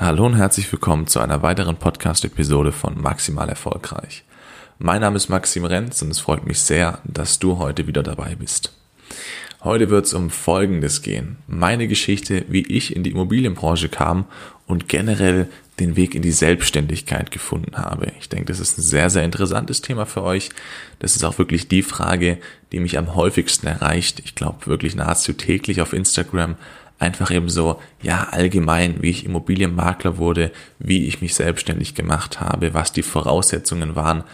Hallo und herzlich willkommen zu einer weiteren Podcast-Episode von Maximal Erfolgreich. Mein Name ist Maxim Renz und es freut mich sehr, dass du heute wieder dabei bist. Heute wird es um Folgendes gehen. Meine Geschichte, wie ich in die Immobilienbranche kam und generell den Weg in die Selbstständigkeit gefunden habe. Ich denke, das ist ein sehr, sehr interessantes Thema für euch. Das ist auch wirklich die Frage, die mich am häufigsten erreicht. Ich glaube wirklich nahezu täglich auf Instagram, einfach eben so, ja, allgemein, wie ich Immobilienmakler wurde, wie ich mich selbstständig gemacht habe, was die Voraussetzungen waren,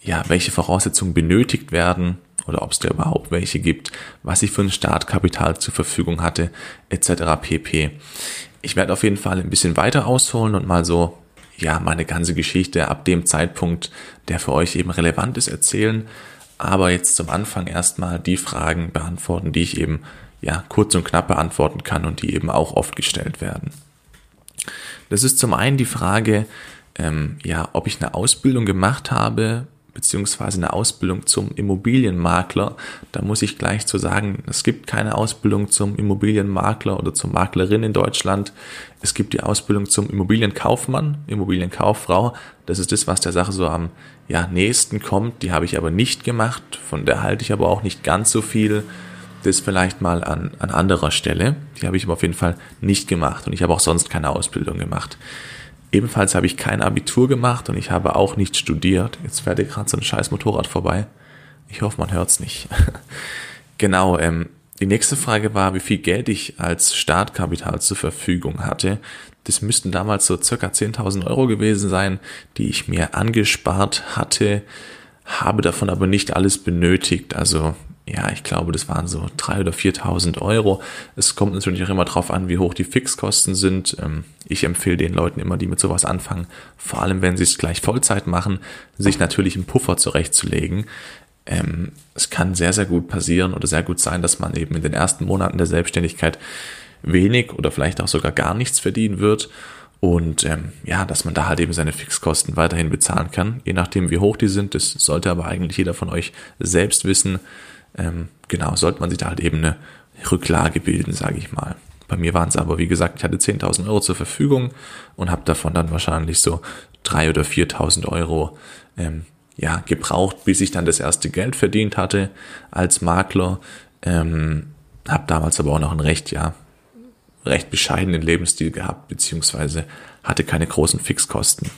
ja, welche Voraussetzungen benötigt werden oder ob es da überhaupt welche gibt, was ich für ein Startkapital zur Verfügung hatte, etc. pp. Ich werde auf jeden Fall ein bisschen weiter ausholen und mal so, ja, meine ganze Geschichte ab dem Zeitpunkt, der für euch eben relevant ist, erzählen. Aber jetzt zum Anfang erstmal die Fragen beantworten, die ich eben ja, kurz und knapp beantworten kann und die eben auch oft gestellt werden. Das ist zum einen die Frage, ähm, ja, ob ich eine Ausbildung gemacht habe, beziehungsweise eine Ausbildung zum Immobilienmakler. Da muss ich gleich zu sagen, es gibt keine Ausbildung zum Immobilienmakler oder zur Maklerin in Deutschland. Es gibt die Ausbildung zum Immobilienkaufmann, Immobilienkauffrau. Das ist das, was der Sache so am ja, nächsten kommt. Die habe ich aber nicht gemacht. Von der halte ich aber auch nicht ganz so viel das vielleicht mal an, an anderer Stelle. Die habe ich aber auf jeden Fall nicht gemacht und ich habe auch sonst keine Ausbildung gemacht. Ebenfalls habe ich kein Abitur gemacht und ich habe auch nicht studiert. Jetzt fährt hier gerade so ein scheiß Motorrad vorbei. Ich hoffe, man hört es nicht. genau, ähm, die nächste Frage war, wie viel Geld ich als Startkapital zur Verfügung hatte. Das müssten damals so circa 10.000 Euro gewesen sein, die ich mir angespart hatte, habe davon aber nicht alles benötigt. Also ja, ich glaube, das waren so drei oder 4.000 Euro. Es kommt natürlich auch immer drauf an, wie hoch die Fixkosten sind. Ähm, ich empfehle den Leuten immer, die mit sowas anfangen, vor allem wenn sie es gleich Vollzeit machen, sich natürlich einen Puffer zurechtzulegen. Ähm, es kann sehr, sehr gut passieren oder sehr gut sein, dass man eben in den ersten Monaten der Selbstständigkeit wenig oder vielleicht auch sogar gar nichts verdienen wird. Und ähm, ja, dass man da halt eben seine Fixkosten weiterhin bezahlen kann, je nachdem wie hoch die sind. Das sollte aber eigentlich jeder von euch selbst wissen ähm, genau, sollte man sich da halt eben eine Rücklage bilden, sage ich mal. Bei mir waren es aber, wie gesagt, ich hatte 10.000 Euro zur Verfügung und habe davon dann wahrscheinlich so 3.000 oder 4.000 Euro ähm, ja, gebraucht, bis ich dann das erste Geld verdient hatte als Makler. Ähm, habe damals aber auch noch einen recht, ja, recht bescheidenen Lebensstil gehabt, beziehungsweise hatte keine großen Fixkosten.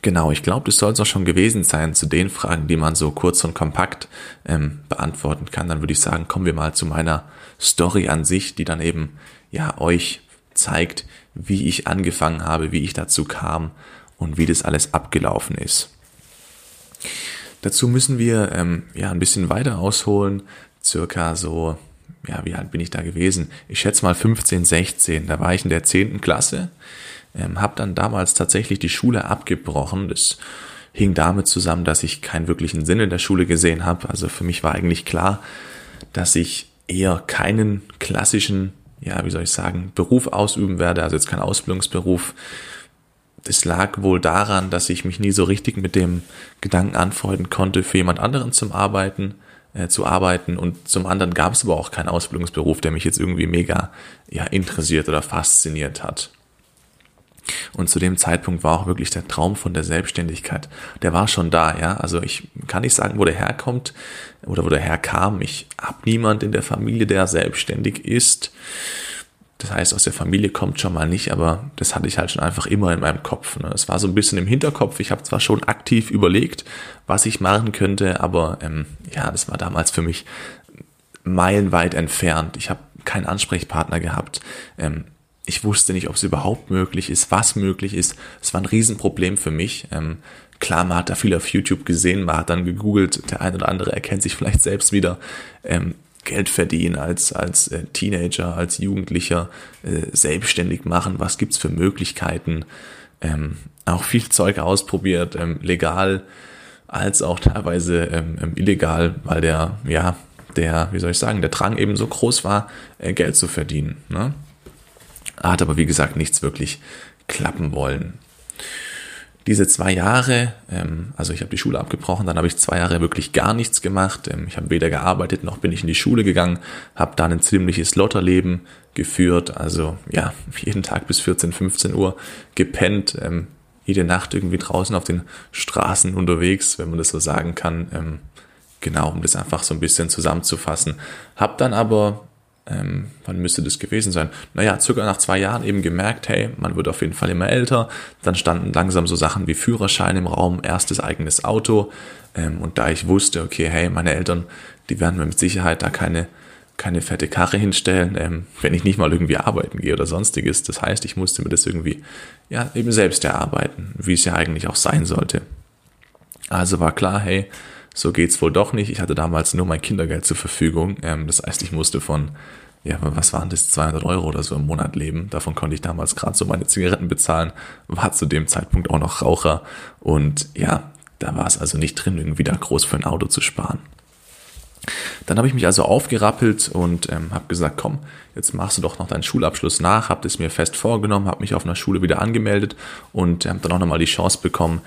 Genau, ich glaube, das soll es auch schon gewesen sein zu den Fragen, die man so kurz und kompakt ähm, beantworten kann. Dann würde ich sagen, kommen wir mal zu meiner Story an sich, die dann eben ja euch zeigt, wie ich angefangen habe, wie ich dazu kam und wie das alles abgelaufen ist. Dazu müssen wir ähm, ja ein bisschen weiter ausholen, circa so, ja, wie alt bin ich da gewesen? Ich schätze mal 15, 16, da war ich in der 10. Klasse ähm, habe dann damals tatsächlich die Schule abgebrochen. Das hing damit zusammen, dass ich keinen wirklichen Sinn in der Schule gesehen habe. Also für mich war eigentlich klar, dass ich eher keinen klassischen, ja, wie soll ich sagen, Beruf ausüben werde, also jetzt kein Ausbildungsberuf. Das lag wohl daran, dass ich mich nie so richtig mit dem Gedanken anfreunden konnte, für jemand anderen zum Arbeiten, äh, zu arbeiten. Und zum anderen gab es aber auch keinen Ausbildungsberuf, der mich jetzt irgendwie mega ja, interessiert oder fasziniert hat. Und zu dem Zeitpunkt war auch wirklich der Traum von der Selbstständigkeit. Der war schon da, ja. Also ich kann nicht sagen, wo der herkommt oder wo der herkam. Ich habe niemand in der Familie, der selbstständig ist. Das heißt, aus der Familie kommt schon mal nicht, aber das hatte ich halt schon einfach immer in meinem Kopf. Ne? Es war so ein bisschen im Hinterkopf. Ich habe zwar schon aktiv überlegt, was ich machen könnte, aber ähm, ja, das war damals für mich meilenweit entfernt. Ich habe keinen Ansprechpartner gehabt. Ähm, ich wusste nicht, ob es überhaupt möglich ist, was möglich ist. Es war ein Riesenproblem für mich. Ähm, klar, man hat da viel auf YouTube gesehen, man hat dann gegoogelt, der ein oder andere erkennt sich vielleicht selbst wieder. Ähm, Geld verdienen als, als äh, Teenager, als Jugendlicher, äh, selbstständig machen, was gibt's für Möglichkeiten. Ähm, auch viel Zeug ausprobiert, ähm, legal als auch teilweise ähm, ähm illegal, weil der, ja, der, wie soll ich sagen, der Drang eben so groß war, äh, Geld zu verdienen. Ne? Hat aber wie gesagt nichts wirklich klappen wollen. diese zwei Jahre, ähm, also ich habe die Schule abgebrochen, dann habe ich zwei Jahre wirklich gar nichts gemacht. Ähm, ich habe weder gearbeitet noch bin ich in die Schule gegangen, habe dann ein ziemliches Lotterleben geführt, also ja, jeden Tag bis 14, 15 Uhr gepennt, ähm, jede Nacht irgendwie draußen auf den Straßen unterwegs, wenn man das so sagen kann. Genau, um das einfach so ein bisschen zusammenzufassen. Hab dann aber ähm, wann müsste das gewesen sein? Naja, circa nach zwei Jahren eben gemerkt, hey, man wird auf jeden Fall immer älter. Dann standen langsam so Sachen wie Führerschein im Raum, erstes eigenes Auto. Ähm, und da ich wusste, okay, hey, meine Eltern, die werden mir mit Sicherheit da keine, keine fette Karre hinstellen, ähm, wenn ich nicht mal irgendwie arbeiten gehe oder sonstiges. Das heißt, ich musste mir das irgendwie, ja, eben selbst erarbeiten, wie es ja eigentlich auch sein sollte. Also war klar, hey, so geht's wohl doch nicht. Ich hatte damals nur mein Kindergeld zur Verfügung. Ähm, das heißt, ich musste von, ja, was waren das, 200 Euro oder so im Monat leben. Davon konnte ich damals gerade so meine Zigaretten bezahlen. War zu dem Zeitpunkt auch noch Raucher. Und ja, da war es also nicht drin, irgendwie da groß für ein Auto zu sparen. Dann habe ich mich also aufgerappelt und ähm, habe gesagt, komm, jetzt machst du doch noch deinen Schulabschluss nach, habe das mir fest vorgenommen, habe mich auf einer Schule wieder angemeldet und habe dann auch nochmal die Chance bekommen,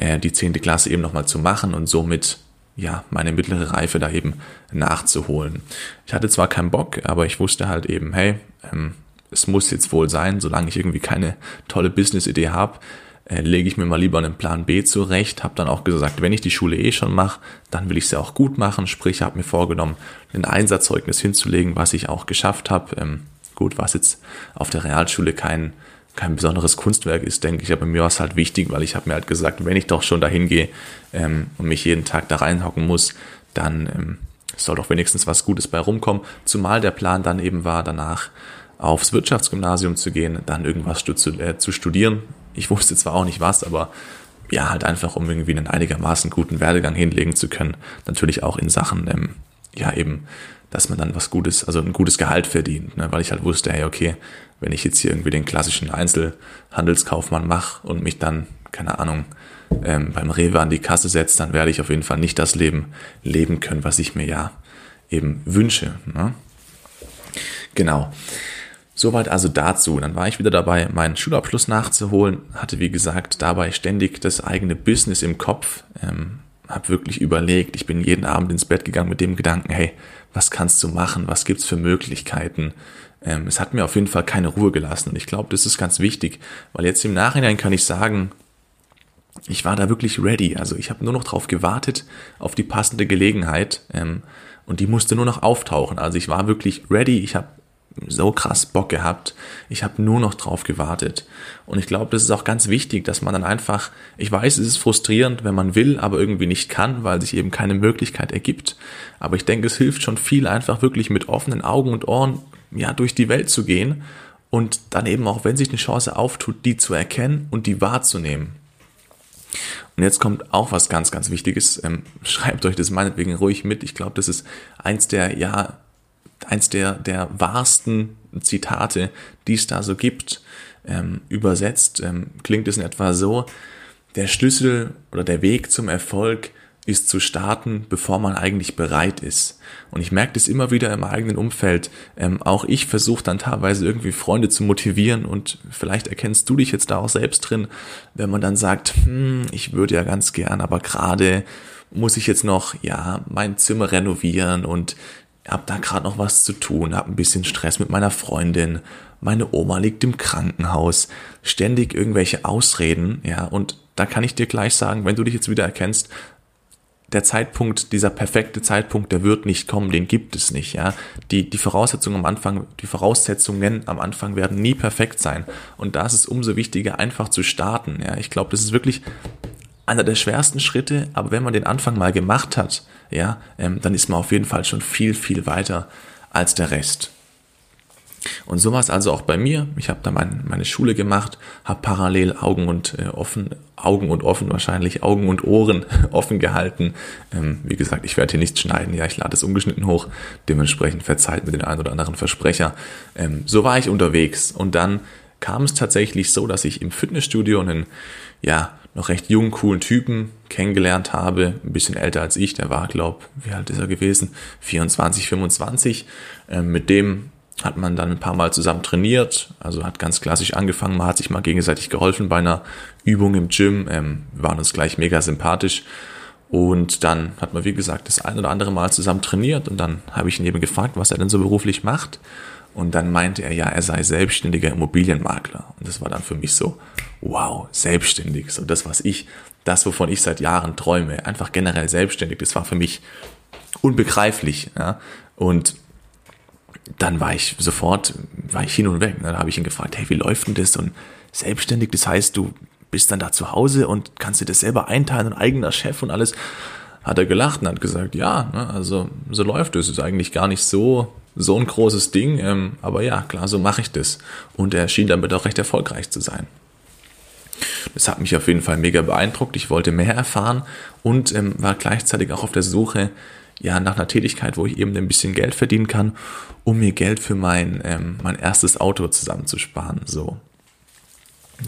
äh, die zehnte Klasse eben nochmal zu machen und somit ja, meine mittlere Reife da eben nachzuholen. Ich hatte zwar keinen Bock, aber ich wusste halt eben, hey, ähm, es muss jetzt wohl sein, solange ich irgendwie keine tolle Business-Idee habe, äh, lege ich mir mal lieber einen Plan B zurecht. Habe dann auch gesagt, wenn ich die Schule eh schon mache, dann will ich sie auch gut machen. Sprich, habe mir vorgenommen, ein Einsatzzeugnis hinzulegen, was ich auch geschafft habe. Ähm, gut, was jetzt auf der Realschule kein kein besonderes Kunstwerk ist, denke ich. Aber mir war es halt wichtig, weil ich habe mir halt gesagt, wenn ich doch schon dahin gehe ähm, und mich jeden Tag da reinhocken muss, dann ähm, soll doch wenigstens was Gutes bei rumkommen. Zumal der Plan dann eben war, danach aufs Wirtschaftsgymnasium zu gehen, dann irgendwas äh, zu studieren. Ich wusste zwar auch nicht was, aber ja, halt einfach, um irgendwie einen einigermaßen guten Werdegang hinlegen zu können. Natürlich auch in Sachen, ähm, ja, eben, dass man dann was Gutes, also ein gutes Gehalt verdient, ne? weil ich halt wusste, hey, okay, wenn ich jetzt hier irgendwie den klassischen Einzelhandelskaufmann mache und mich dann, keine Ahnung, ähm, beim Rewe an die Kasse setze, dann werde ich auf jeden Fall nicht das Leben leben können, was ich mir ja eben wünsche. Ne? Genau. Soweit also dazu. Dann war ich wieder dabei, meinen Schulabschluss nachzuholen, hatte wie gesagt dabei ständig das eigene Business im Kopf, ähm, habe wirklich überlegt, ich bin jeden Abend ins Bett gegangen mit dem Gedanken, hey, was kannst du machen, was gibt's für Möglichkeiten, ähm, es hat mir auf jeden Fall keine Ruhe gelassen. Und ich glaube, das ist ganz wichtig, weil jetzt im Nachhinein kann ich sagen, ich war da wirklich ready. Also ich habe nur noch darauf gewartet, auf die passende Gelegenheit. Ähm, und die musste nur noch auftauchen. Also ich war wirklich ready. Ich habe so krass Bock gehabt. Ich habe nur noch drauf gewartet. Und ich glaube, das ist auch ganz wichtig, dass man dann einfach, ich weiß, es ist frustrierend, wenn man will, aber irgendwie nicht kann, weil sich eben keine Möglichkeit ergibt. Aber ich denke, es hilft schon viel, einfach wirklich mit offenen Augen und Ohren ja, durch die Welt zu gehen und dann eben auch, wenn sich eine Chance auftut, die zu erkennen und die wahrzunehmen. Und jetzt kommt auch was ganz, ganz Wichtiges. Ähm, schreibt euch das meinetwegen ruhig mit. Ich glaube, das ist eins der, ja, eins der, der wahrsten Zitate, die es da so gibt. Ähm, übersetzt ähm, klingt es in etwa so, der Schlüssel oder der Weg zum Erfolg ist zu starten, bevor man eigentlich bereit ist. Und ich merke das immer wieder im eigenen Umfeld. Ähm, auch ich versuche dann teilweise irgendwie Freunde zu motivieren und vielleicht erkennst du dich jetzt da auch selbst drin, wenn man dann sagt, hm, ich würde ja ganz gern, aber gerade muss ich jetzt noch, ja, mein Zimmer renovieren und habe da gerade noch was zu tun, habe ein bisschen Stress mit meiner Freundin, meine Oma liegt im Krankenhaus, ständig irgendwelche Ausreden, ja, und da kann ich dir gleich sagen, wenn du dich jetzt wieder erkennst, der Zeitpunkt, dieser perfekte Zeitpunkt, der wird nicht kommen, den gibt es nicht, ja. Die, die Voraussetzungen am Anfang, die Voraussetzungen am Anfang werden nie perfekt sein. Und da ist es umso wichtiger, einfach zu starten, ja. Ich glaube, das ist wirklich einer der schwersten Schritte, aber wenn man den Anfang mal gemacht hat, ja, ähm, dann ist man auf jeden Fall schon viel, viel weiter als der Rest. Und so war es also auch bei mir. Ich habe da mein, meine Schule gemacht, habe parallel Augen und äh, offen, Augen und offen wahrscheinlich, Augen und Ohren offen gehalten. Ähm, wie gesagt, ich werde hier nichts schneiden, ja, ich lade es ungeschnitten hoch. Dementsprechend verzeiht mir den einen oder anderen Versprecher. Ähm, so war ich unterwegs. Und dann kam es tatsächlich so, dass ich im Fitnessstudio einen, ja, noch recht jungen, coolen Typen kennengelernt habe, ein bisschen älter als ich, der war, glaub, wie alt ist er gewesen? 24, 25. Ähm, mit dem hat man dann ein paar Mal zusammen trainiert, also hat ganz klassisch angefangen, man hat sich mal gegenseitig geholfen bei einer Übung im Gym, ähm, waren uns gleich mega sympathisch und dann hat man, wie gesagt, das ein oder andere Mal zusammen trainiert und dann habe ich ihn eben gefragt, was er denn so beruflich macht und dann meinte er, ja, er sei selbstständiger Immobilienmakler und das war dann für mich so, wow, selbstständig, so das, was ich, das, wovon ich seit Jahren träume, einfach generell selbstständig, das war für mich unbegreiflich, ja, und dann war ich sofort, war ich hin und weg. Dann habe ich ihn gefragt, hey, wie läuft denn das? Und selbstständig, das heißt, du bist dann da zu Hause und kannst dir das selber einteilen und eigener Chef und alles. Hat er gelacht und hat gesagt, ja, ne, also so läuft es. Ist eigentlich gar nicht so, so ein großes Ding, ähm, aber ja, klar, so mache ich das. Und er schien damit auch recht erfolgreich zu sein. Das hat mich auf jeden Fall mega beeindruckt. Ich wollte mehr erfahren und ähm, war gleichzeitig auch auf der Suche ja, nach einer Tätigkeit, wo ich eben ein bisschen Geld verdienen kann, um mir Geld für mein, ähm, mein erstes Auto zusammenzusparen. So.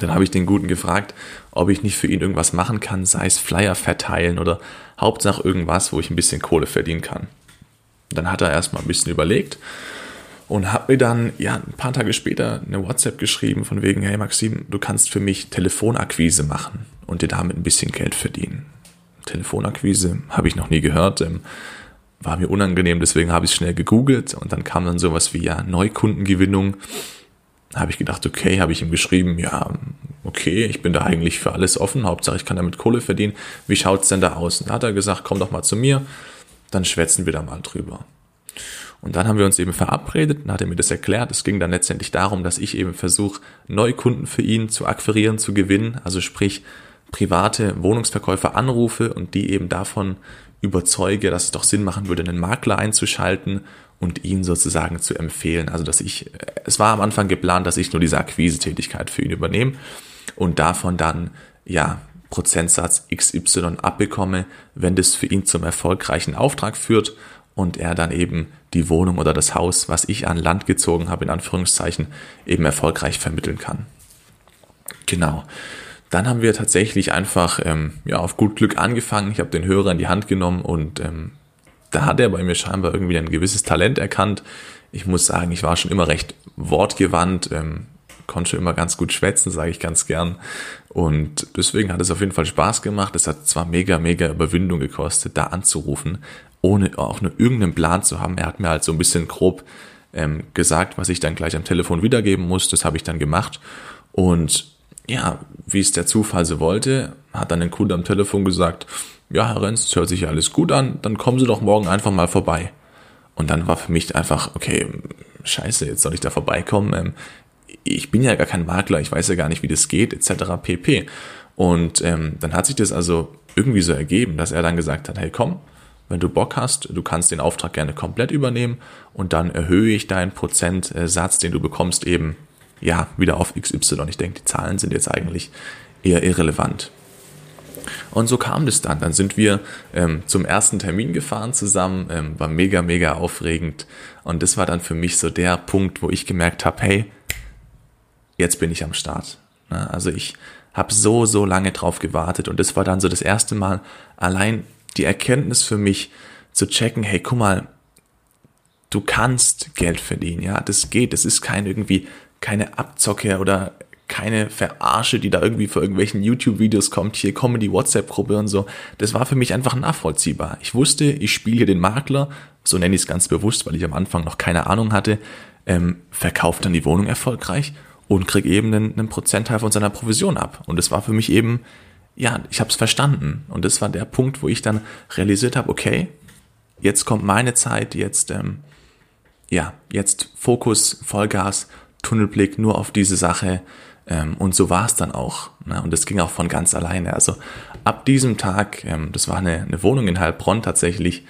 Dann habe ich den Guten gefragt, ob ich nicht für ihn irgendwas machen kann, sei es Flyer verteilen oder Hauptsache irgendwas, wo ich ein bisschen Kohle verdienen kann. Dann hat er erstmal ein bisschen überlegt und hat mir dann ja ein paar Tage später eine WhatsApp geschrieben von wegen, hey Maxim, du kannst für mich Telefonakquise machen und dir damit ein bisschen Geld verdienen. Telefonakquise habe ich noch nie gehört. Ähm, war mir unangenehm, deswegen habe ich es schnell gegoogelt und dann kam dann sowas wie ja Neukundengewinnung. Habe ich gedacht, okay, habe ich ihm geschrieben, ja, okay, ich bin da eigentlich für alles offen, Hauptsache ich kann damit Kohle verdienen. Wie schaut's denn da aus? Und da hat er gesagt, komm doch mal zu mir, dann schwätzen wir da mal drüber. Und dann haben wir uns eben verabredet, dann hat er mir das erklärt. Es ging dann letztendlich darum, dass ich eben versuche, Neukunden für ihn zu akquirieren, zu gewinnen. Also sprich, private Wohnungsverkäufer anrufe und die eben davon überzeuge, dass es doch Sinn machen würde, einen Makler einzuschalten und ihn sozusagen zu empfehlen. Also dass ich, es war am Anfang geplant, dass ich nur diese Akquise-Tätigkeit für ihn übernehme und davon dann, ja, Prozentsatz XY abbekomme, wenn das für ihn zum erfolgreichen Auftrag führt und er dann eben die Wohnung oder das Haus, was ich an Land gezogen habe, in Anführungszeichen, eben erfolgreich vermitteln kann. Genau. Dann haben wir tatsächlich einfach ähm, ja, auf gut Glück angefangen. Ich habe den Hörer in die Hand genommen und ähm, da hat er bei mir scheinbar irgendwie ein gewisses Talent erkannt. Ich muss sagen, ich war schon immer recht wortgewandt, ähm, konnte immer ganz gut schwätzen, sage ich ganz gern. Und deswegen hat es auf jeden Fall Spaß gemacht. Es hat zwar mega, mega Überwindung gekostet, da anzurufen, ohne auch nur irgendeinen Plan zu haben. Er hat mir halt so ein bisschen grob ähm, gesagt, was ich dann gleich am Telefon wiedergeben muss. Das habe ich dann gemacht. Und ja, wie es der Zufall so wollte, hat dann ein Kunde am Telefon gesagt, ja, Herr Renz, das hört sich alles gut an, dann kommen Sie doch morgen einfach mal vorbei. Und dann war für mich einfach, okay, scheiße, jetzt soll ich da vorbeikommen. Ich bin ja gar kein Makler, ich weiß ja gar nicht, wie das geht, etc. pp. Und ähm, dann hat sich das also irgendwie so ergeben, dass er dann gesagt hat, hey komm, wenn du Bock hast, du kannst den Auftrag gerne komplett übernehmen und dann erhöhe ich deinen Prozentsatz, den du bekommst, eben ja, wieder auf XY. Ich denke, die Zahlen sind jetzt eigentlich eher irrelevant. Und so kam das dann. Dann sind wir ähm, zum ersten Termin gefahren zusammen, ähm, war mega, mega aufregend. Und das war dann für mich so der Punkt, wo ich gemerkt habe, hey, jetzt bin ich am Start. Ja, also ich habe so, so lange drauf gewartet und das war dann so das erste Mal allein die Erkenntnis für mich zu checken, hey, guck mal, du kannst Geld verdienen, ja, das geht, das ist kein irgendwie keine Abzocke oder keine Verarsche, die da irgendwie vor irgendwelchen YouTube-Videos kommt, hier Comedy-WhatsApp-Gruppe und so. Das war für mich einfach nachvollziehbar. Ich wusste, ich spiele hier den Makler, so nenne ich es ganz bewusst, weil ich am Anfang noch keine Ahnung hatte, ähm, verkauft dann die Wohnung erfolgreich und krieg eben einen, einen Prozentteil von seiner Provision ab. Und das war für mich eben, ja, ich habe es verstanden. Und das war der Punkt, wo ich dann realisiert habe, okay, jetzt kommt meine Zeit, jetzt, ähm, ja, jetzt Fokus, Vollgas Tunnelblick nur auf diese Sache. Ähm, und so war es dann auch. Ne? Und das ging auch von ganz alleine. Also ab diesem Tag, ähm, das war eine, eine Wohnung in Heilbronn tatsächlich,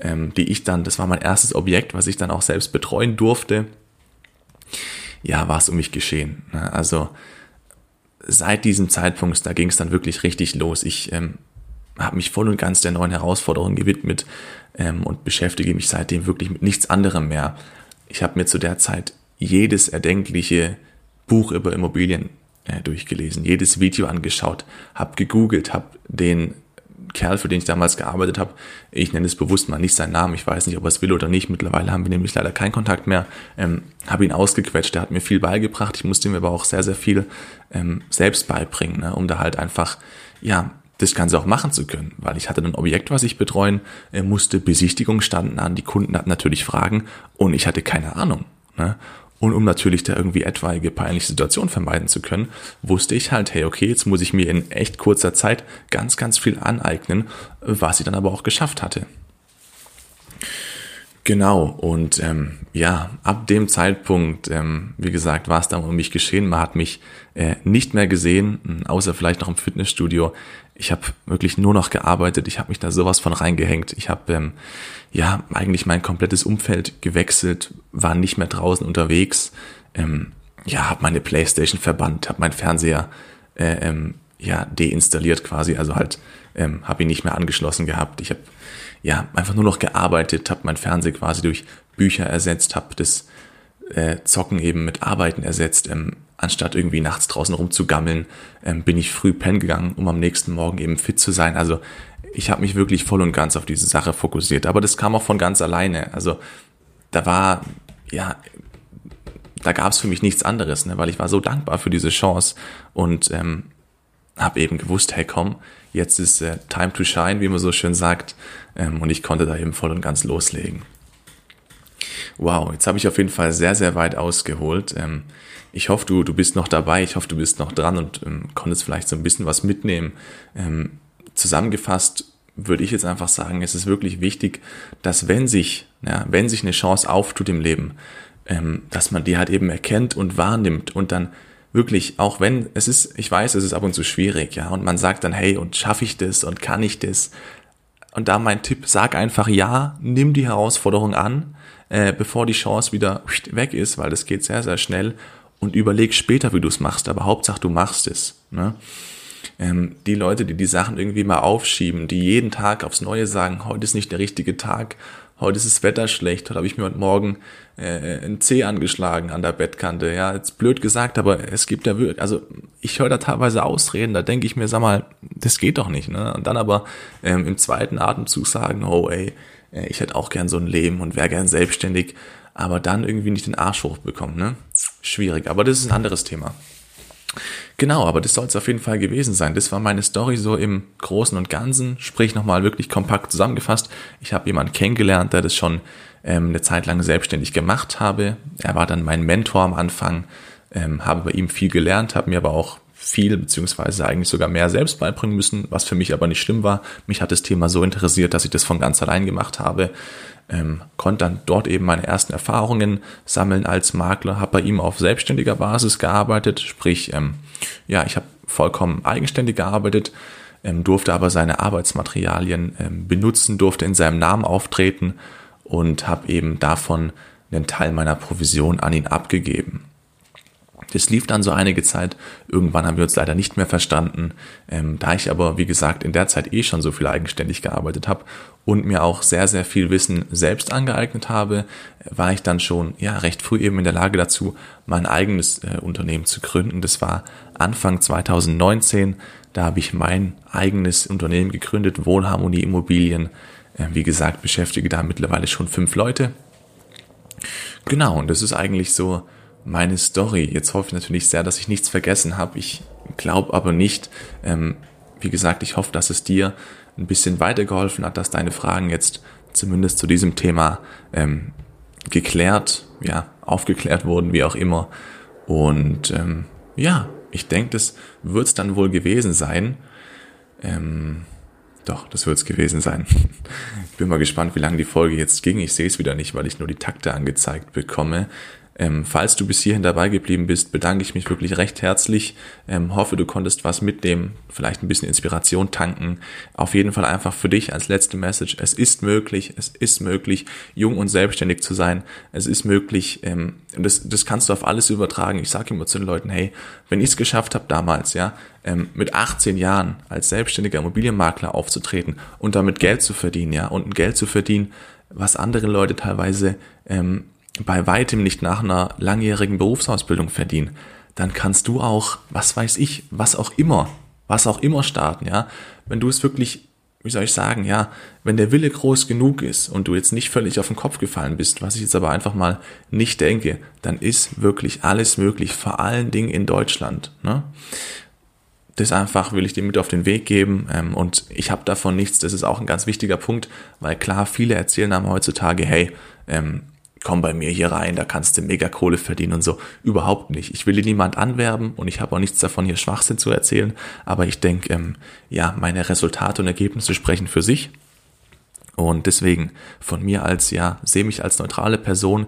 ähm, die ich dann, das war mein erstes Objekt, was ich dann auch selbst betreuen durfte. Ja, war es um mich geschehen. Ne? Also seit diesem Zeitpunkt, da ging es dann wirklich richtig los. Ich ähm, habe mich voll und ganz der neuen Herausforderung gewidmet ähm, und beschäftige mich seitdem wirklich mit nichts anderem mehr. Ich habe mir zu der Zeit jedes erdenkliche Buch über Immobilien äh, durchgelesen, jedes Video angeschaut, habe gegoogelt, habe den Kerl, für den ich damals gearbeitet habe, ich nenne es bewusst mal nicht seinen Namen, ich weiß nicht, ob er es will oder nicht, mittlerweile haben wir nämlich leider keinen Kontakt mehr, ähm, habe ihn ausgequetscht, der hat mir viel beigebracht, ich musste mir aber auch sehr, sehr viel ähm, selbst beibringen, ne, um da halt einfach, ja, das Ganze auch machen zu können, weil ich hatte ein Objekt, was ich betreuen äh, musste, Besichtigungen standen an, die Kunden hatten natürlich Fragen und ich hatte keine Ahnung. Ne? Und um natürlich da irgendwie etwaige peinliche Situationen vermeiden zu können, wusste ich halt, hey, okay, jetzt muss ich mir in echt kurzer Zeit ganz, ganz viel aneignen, was ich dann aber auch geschafft hatte. Genau, und ähm, ja, ab dem Zeitpunkt, ähm, wie gesagt, war es dann um mich geschehen. Man hat mich äh, nicht mehr gesehen, außer vielleicht noch im Fitnessstudio. Ich habe wirklich nur noch gearbeitet, ich habe mich da sowas von reingehängt. Ich habe ähm, ja eigentlich mein komplettes Umfeld gewechselt, war nicht mehr draußen unterwegs. Ähm, ja, habe meine Playstation verbannt, habe meinen Fernseher äh, ähm, ja deinstalliert quasi, also halt ähm, habe ihn nicht mehr angeschlossen gehabt. Ich habe ja, einfach nur noch gearbeitet, habe mein Fernsehen quasi durch Bücher ersetzt, habe das äh, Zocken eben mit Arbeiten ersetzt. Ähm, anstatt irgendwie nachts draußen rumzugammeln, ähm, bin ich früh pennen gegangen, um am nächsten Morgen eben fit zu sein. Also ich habe mich wirklich voll und ganz auf diese Sache fokussiert. Aber das kam auch von ganz alleine. Also da war, ja, da gab es für mich nichts anderes, ne, weil ich war so dankbar für diese Chance und ähm, habe eben gewusst, hey komm, jetzt ist äh, time to shine, wie man so schön sagt. Ähm, und ich konnte da eben voll und ganz loslegen. Wow, jetzt habe ich auf jeden Fall sehr, sehr weit ausgeholt. Ähm, ich hoffe, du, du bist noch dabei, ich hoffe, du bist noch dran und ähm, konntest vielleicht so ein bisschen was mitnehmen. Ähm, zusammengefasst würde ich jetzt einfach sagen, es ist wirklich wichtig, dass wenn sich, ja, wenn sich eine Chance auftut im Leben, dass man die halt eben erkennt und wahrnimmt und dann wirklich, auch wenn es ist, ich weiß, es ist ab und zu schwierig, ja, und man sagt dann, hey, und schaffe ich das und kann ich das? Und da mein Tipp, sag einfach ja, nimm die Herausforderung an, äh, bevor die Chance wieder weg ist, weil das geht sehr, sehr schnell und überleg später, wie du es machst, aber Hauptsache du machst es. Ne? Ähm, die Leute, die die Sachen irgendwie mal aufschieben, die jeden Tag aufs Neue sagen, heute ist nicht der richtige Tag, heute ist das Wetter schlecht, heute habe ich mir heute Morgen äh, ein Zeh angeschlagen an der Bettkante. Ja, jetzt blöd gesagt, aber es gibt ja wirklich, also ich höre da teilweise Ausreden, da denke ich mir, sag mal, das geht doch nicht. Ne? Und dann aber ähm, im zweiten Atemzug sagen, oh ey, ich hätte auch gern so ein Leben und wäre gern selbstständig, aber dann irgendwie nicht den Arsch hochbekommen. Ne? Schwierig, aber das ist ein anderes Thema. Genau, aber das soll es auf jeden Fall gewesen sein. Das war meine Story so im Großen und Ganzen, sprich nochmal wirklich kompakt zusammengefasst. Ich habe jemanden kennengelernt, der das schon ähm, eine Zeit lang selbstständig gemacht habe. Er war dann mein Mentor am Anfang, ähm, habe bei ihm viel gelernt, habe mir aber auch viel beziehungsweise eigentlich sogar mehr selbst beibringen müssen, was für mich aber nicht schlimm war. Mich hat das Thema so interessiert, dass ich das von ganz allein gemacht habe. Ähm, konnte dann dort eben meine ersten Erfahrungen sammeln als Makler, habe bei ihm auf selbstständiger Basis gearbeitet, sprich, ähm, ja, ich habe vollkommen eigenständig gearbeitet, ähm, durfte aber seine Arbeitsmaterialien ähm, benutzen, durfte in seinem Namen auftreten und habe eben davon einen Teil meiner Provision an ihn abgegeben. Das lief dann so einige Zeit. Irgendwann haben wir uns leider nicht mehr verstanden. Ähm, da ich aber, wie gesagt, in der Zeit eh schon so viel eigenständig gearbeitet habe und mir auch sehr, sehr viel Wissen selbst angeeignet habe, war ich dann schon ja recht früh eben in der Lage dazu, mein eigenes äh, Unternehmen zu gründen. Das war Anfang 2019. Da habe ich mein eigenes Unternehmen gegründet, Wohnharmonie Immobilien. Äh, wie gesagt, beschäftige da mittlerweile schon fünf Leute. Genau, und das ist eigentlich so meine Story. Jetzt hoffe ich natürlich sehr, dass ich nichts vergessen habe. Ich glaube aber nicht. Ähm, wie gesagt, ich hoffe, dass es dir ein bisschen weitergeholfen hat, dass deine Fragen jetzt zumindest zu diesem Thema ähm, geklärt, ja, aufgeklärt wurden, wie auch immer. Und ähm, ja, ich denke, das wird es dann wohl gewesen sein. Ähm, doch, das wird es gewesen sein. Ich bin mal gespannt, wie lange die Folge jetzt ging. Ich sehe es wieder nicht, weil ich nur die Takte angezeigt bekomme. Ähm, falls du bis hierhin dabei geblieben bist, bedanke ich mich wirklich recht herzlich. Ähm, hoffe, du konntest was mitnehmen, vielleicht ein bisschen Inspiration tanken. Auf jeden Fall einfach für dich als letzte Message. Es ist möglich, es ist möglich, jung und selbstständig zu sein. Es ist möglich, ähm, das, das kannst du auf alles übertragen. Ich sage immer zu den Leuten, hey, wenn ich es geschafft habe damals, ja, ähm, mit 18 Jahren als selbstständiger Immobilienmakler aufzutreten und damit Geld zu verdienen, ja, und Geld zu verdienen, was andere Leute teilweise ähm, bei weitem nicht nach einer langjährigen Berufsausbildung verdienen, dann kannst du auch, was weiß ich, was auch immer, was auch immer starten, ja. Wenn du es wirklich wie soll ich sagen, ja, wenn der Wille groß genug ist und du jetzt nicht völlig auf den Kopf gefallen bist, was ich jetzt aber einfach mal nicht denke, dann ist wirklich alles möglich, vor allen Dingen in Deutschland. Ne? Das einfach will ich dir mit auf den Weg geben ähm, und ich habe davon nichts. Das ist auch ein ganz wichtiger Punkt, weil klar, viele erzählen einem heutzutage, hey, ähm, komm bei mir hier rein, da kannst du mega Kohle verdienen und so. Überhaupt nicht. Ich will dir niemand anwerben und ich habe auch nichts davon, hier Schwachsinn zu erzählen. Aber ich denke, ähm, ja, meine Resultate und Ergebnisse sprechen für sich. Und deswegen von mir als, ja, sehe mich als neutrale Person,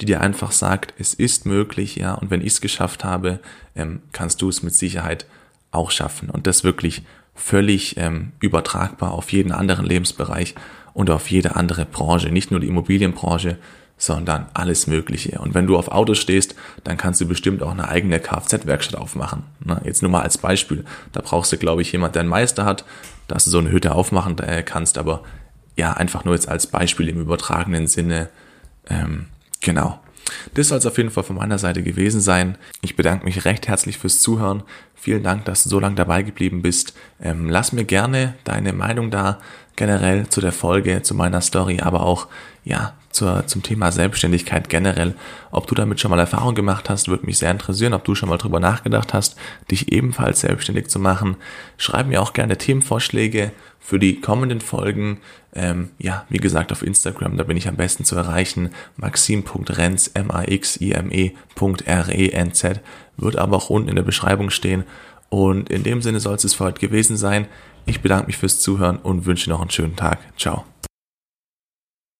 die dir einfach sagt, es ist möglich, ja, und wenn ich es geschafft habe, ähm, kannst du es mit Sicherheit auch schaffen. Und das wirklich völlig ähm, übertragbar auf jeden anderen Lebensbereich und auf jede andere Branche, nicht nur die Immobilienbranche, sondern alles Mögliche. Und wenn du auf Autos stehst, dann kannst du bestimmt auch eine eigene Kfz-Werkstatt aufmachen. Jetzt nur mal als Beispiel. Da brauchst du, glaube ich, jemand, der einen Meister hat, dass du so eine Hütte aufmachen äh, kannst. Aber ja, einfach nur jetzt als Beispiel im übertragenen Sinne. Ähm, genau. Das soll es auf jeden Fall von meiner Seite gewesen sein. Ich bedanke mich recht herzlich fürs Zuhören. Vielen Dank, dass du so lange dabei geblieben bist. Ähm, lass mir gerne deine Meinung da generell zu der Folge, zu meiner Story, aber auch ja zur, zum Thema Selbstständigkeit generell. Ob du damit schon mal Erfahrung gemacht hast, würde mich sehr interessieren. Ob du schon mal drüber nachgedacht hast, dich ebenfalls selbstständig zu machen. Schreib mir auch gerne Themenvorschläge für die kommenden Folgen. Ähm, ja, wie gesagt, auf Instagram, da bin ich am besten zu erreichen. Maxim.renz, M-A-X-I-M-E.R-E-N-Z, wird aber auch unten in der Beschreibung stehen. Und in dem Sinne soll es für heute gewesen sein. Ich bedanke mich fürs Zuhören und wünsche noch einen schönen Tag. Ciao.